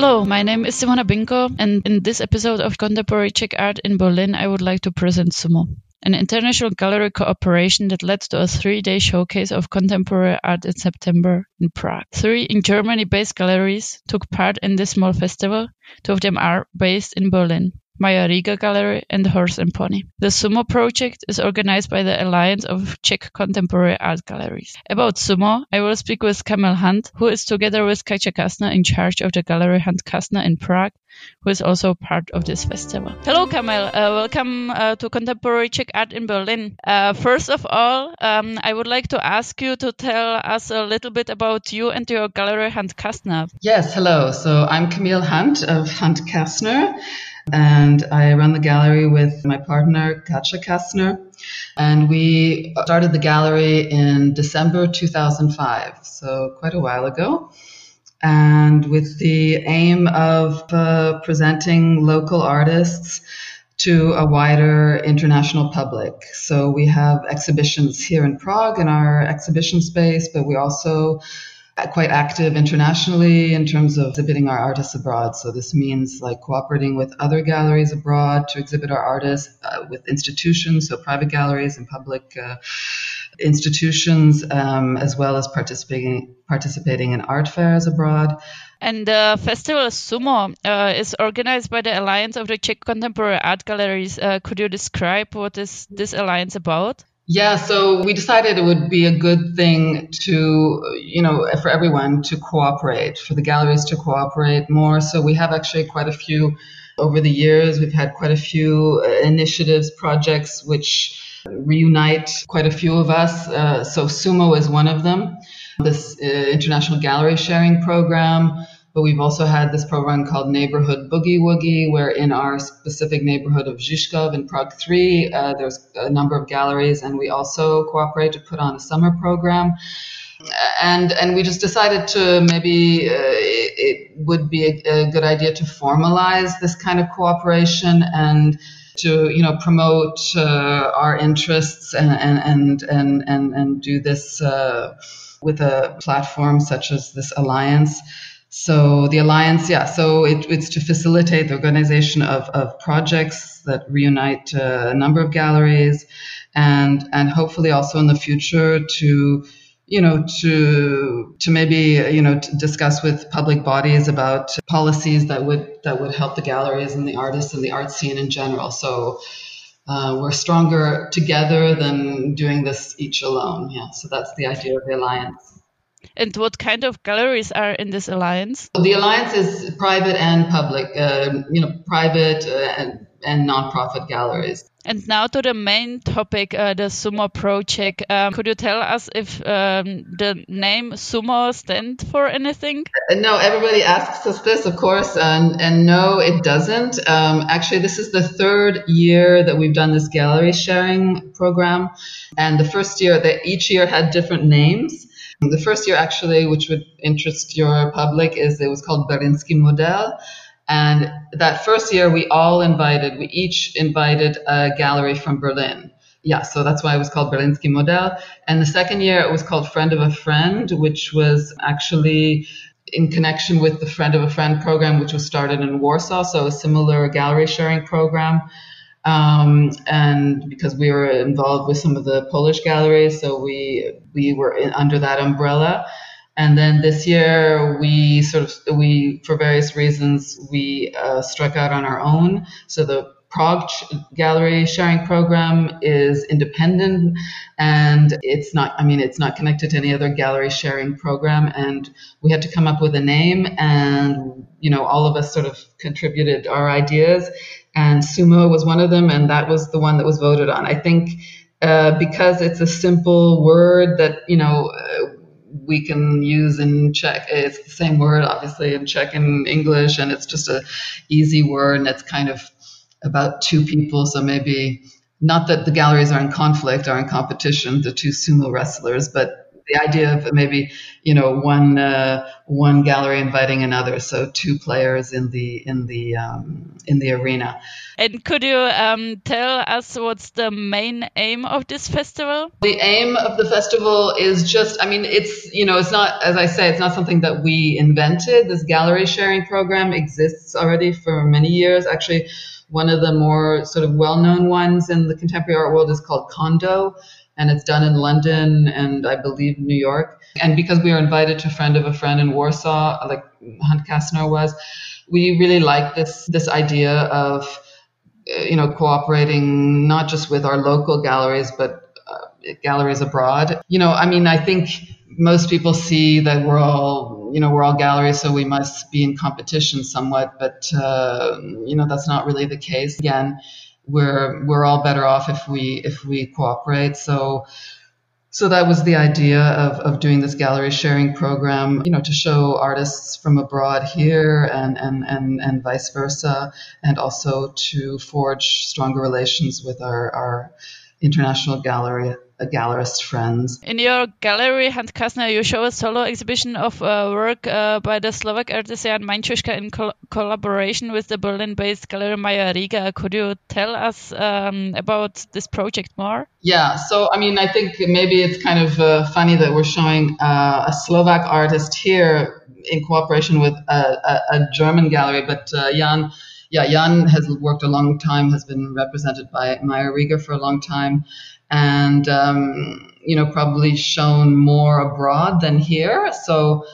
Hello, my name is Simona Binko, and in this episode of Contemporary Czech Art in Berlin, I would like to present Sumo, an international gallery cooperation that led to a three day showcase of contemporary art in September in Prague. Three in Germany based galleries took part in this small festival. Two of them are based in Berlin. Meyer Riegger Gallery and Horse and Pony. The Sumo project is organized by the Alliance of Czech Contemporary Art Galleries. About Sumo, I will speak with Camille Hunt, who is together with Katja Kastner in charge of the Gallery Hunt Kastner in Prague, who is also part of this festival. Hello, Camille. Uh, welcome uh, to Contemporary Czech Art in Berlin. Uh, first of all, um, I would like to ask you to tell us a little bit about you and your gallery Hunt Kastner. Yes, hello. So I'm Camille Hunt of Hunt Kastner and I run the gallery with my partner, Katja Kastner. And we started the gallery in December 2005, so quite a while ago. And with the aim of uh, presenting local artists to a wider international public. So we have exhibitions here in Prague in our exhibition space, but we also quite active internationally in terms of exhibiting our artists abroad. So this means like cooperating with other galleries abroad to exhibit our artists, uh, with institutions, so private galleries and public uh, institutions, um, as well as participating participating in art fairs abroad. And the festival Sumo uh, is organized by the Alliance of the Czech Contemporary Art Galleries. Uh, could you describe what is this alliance about? Yeah, so we decided it would be a good thing to, you know, for everyone to cooperate, for the galleries to cooperate more. So we have actually quite a few over the years. We've had quite a few uh, initiatives, projects which reunite quite a few of us. Uh, so Sumo is one of them. This uh, international gallery sharing program but we've also had this program called Neighborhood Boogie Woogie, where in our specific neighborhood of Žižkov in Prague 3, uh, there's a number of galleries, and we also cooperate to put on a summer program. And and we just decided to maybe uh, it, it, would be a, a good idea to formalize this kind of cooperation and to you know promote uh, our interests and and and and and, do this uh, with a platform such as this alliance. So the alliance, yeah, so it, it's to facilitate the organization of, of projects that reunite uh, a number of galleries, and and hopefully also in the future to you know to to maybe you know discuss with public bodies about policies that would that would help the galleries and the artists and the art scene in general. So. Uh, we're stronger together than doing this each alone. Yeah, so that's the idea of the alliance. And what kind of galleries are in this alliance? The alliance is private and public, uh, you know, private uh, and, non-profit galleries. And now to the main topic, uh, the Sumo project. Um, could you tell us if um, the name Sumo stands for anything? Uh, no, everybody asks us this, of course, and, and no, it doesn't. Um, actually, this is the third year that we've done this gallery sharing program, and the first year, that each year had different names. The first year, actually, which would interest your public, is it was called Berlínský Model. And that first year, we all invited, we each invited a gallery from Berlin. Yeah, so that's why it was called Berlínský Model. And the second year, it was called Friend of a Friend, which was actually in connection with the Friend of a Friend program, which was started in Warsaw. So a similar gallery sharing program. Um, and because we were involved with some of the Polish galleries, so we we were in, under that umbrella. And then this year, we sort of we for various reasons we uh, struck out on our own. So the Prague Gallery Sharing Program is independent and it's not, I mean, it's not connected to any other gallery sharing program. And we had to come up with a name and, you know, all of us sort of contributed our ideas and sumo was one of them, and that was the one that was voted on. I think uh, because it's a simple word that you know uh, we can use in Czech. It's the same word, obviously, in Czech and English, and it's just a easy word, and it's kind of about two people. So maybe not that the galleries are in conflict or in competition, the two sumo wrestlers, but the idea of maybe you know one uh, one gallery inviting another, so two players in the in the um, in the arena. And could you um, tell us what's the main aim of this festival? The aim of the festival is just, I mean, it's you know, it's not as I say, it's not something that we invented. This gallery sharing program exists already for many years. Actually, one of the more sort of well-known ones in the contemporary art world is called Condo and it's done in London and I believe New York. And because we were invited to a friend of a friend in Warsaw, like Hunt Kastner was, we really like this this idea of uh, you know cooperating not just with our local galleries but uh, galleries abroad. You know, I mean, I think most people see that we're all you know we're all galleries, so we must be in competition somewhat, but uh, you know that's not really the case. Again we're we're all better off if we if we cooperate. So so that was the idea of, of doing this gallery sharing program, you know, to show artists from abroad here and, and, and, and vice versa, and also to forge stronger relations with our, our international gallery gallerist friends. In your gallery, Hunt Kastner, you show a solo exhibition of uh, work uh, by the Slovak artist Jan Mančuška in co collaboration with the Berlin-based gallery Meyer Riegger. Could you tell us um, about this project more? Yeah, so I mean, I think maybe it's kind of uh, funny that we're showing uh, a Slovak artist here in cooperation with a, a, a German gallery, but uh, Jan yeah, Jan has worked a long time, has been represented by Meyer Riegger for a long time, and um, you know probably shown more abroad than here. So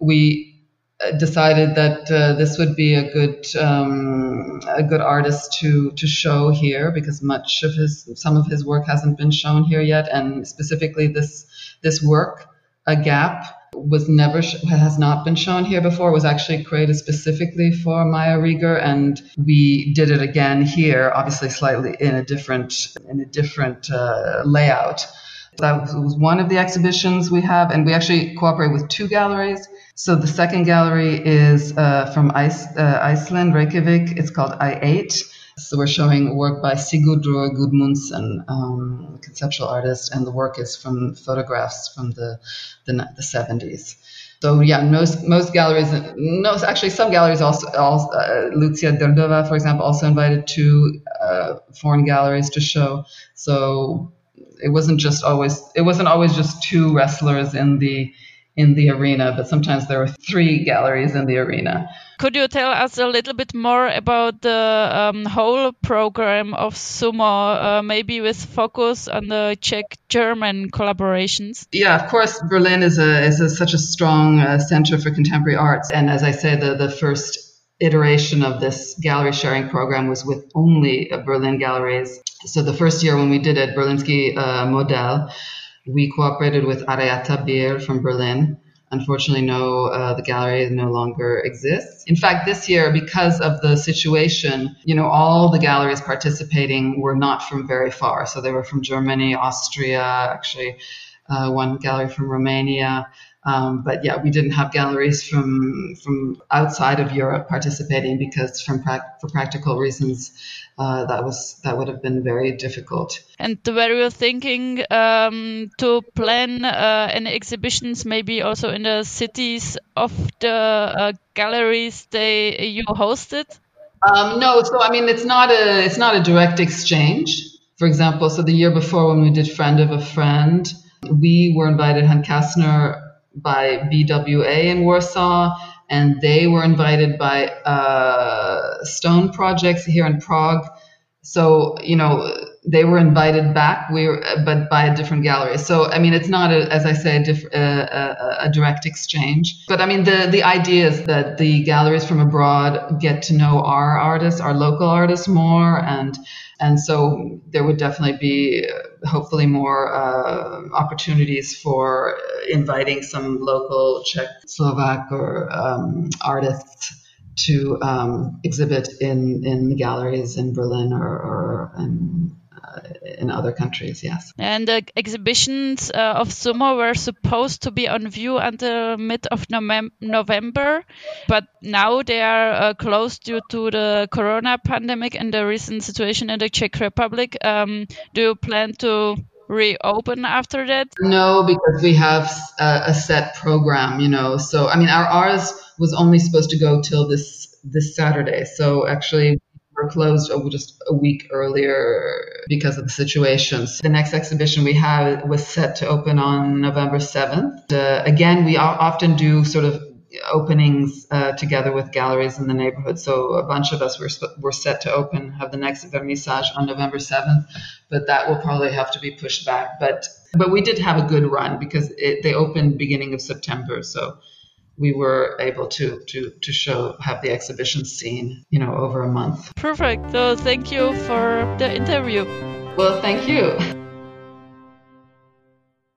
we uh, decided that uh, this would be a good um, a good artist to to show here because much of his some of his work hasn't been shown here yet, and specifically this this work, a gap was never has not been shown here before. Was actually created specifically for Meyer Riegger, and we did it again here, obviously slightly in a different in a different uh, layout. That was one of the exhibitions we have, and we actually cooperate with two galleries. So the second gallery is uh, from Ice, uh, Iceland, Reykjavik. It's called I8 so we're showing work by Sigurdur Gudmundsson, um, conceptual artist, and the work is from photographs from the the, the 70s. So yeah, most most galleries, no, actually some galleries also, also uh, Lucia Drdova, for example, also invited two uh, foreign galleries to show. So it wasn't just always it wasn't always just two wrestlers in the in the arena, but sometimes there were three galleries in the arena. Could you tell us a little bit more about the um, whole program of Sumo, uh, maybe with focus on the Czech-German collaborations? Yeah, of course, Berlin is a is a, such a strong uh, center for contemporary arts, and as I say, the the first iteration of this gallery sharing program was with only uh, Berlin galleries. So the first year when we did it, Berlínský uh, Model, we cooperated with Arratia Beer from Berlin Unfortunately, no, uh, the gallery no longer exists. In fact, this year, because of the situation, you know, all the galleries participating were not from very far. So they were from Germany, Austria, actually, uh, one gallery from Romania. Um, but yeah, we didn't have galleries from from outside of Europe participating because, from pra- for practical reasons, uh, that was that would have been very difficult. And were you thinking um, to plan uh, any exhibitions, maybe also in the cities of the uh, galleries they you hosted? Um, no, so I mean it's not a it's not a direct exchange. For example, so the year before when we did Friend of a Friend, we were invited Hunt Kastner by BWA in Warsaw, and they were invited by uh, Stone Projects here in Prague. So you know they were invited back, we were, but by a different gallery. So I mean, it's not a, as I say, a, diff, a, a, direct exchange. But I mean, the the idea is that the galleries from abroad get to know our artists, our local artists more, and and so there would definitely be uh, hopefully more uh, opportunities for inviting some local Czech, Slovak, or um, artists to um, exhibit in in the galleries in Berlin or, or in in other countries, yes. And the exhibitions uh, of Sumo were supposed to be on view until mid of November, but now they are uh, closed due to the corona pandemic and the recent situation in the Czech Republic. Um, do you plan to reopen after that? No, because we have a, a set program, you know. So I mean, our ours was only supposed to go till this this Saturday. So actually, closed just a week earlier because of the situations. The next exhibition we have was set to open on November 7th. Uh, again, we often do sort of openings uh, together with galleries in the neighborhood. So a bunch of us were, were set to open, have the next vernissage on November 7th, but that will probably have to be pushed back. But but we did have a good run because it, they opened beginning of September. So we were able to to to show have the exhibition seen you know over a month. Perfect. So thank you for the interview. Well thank you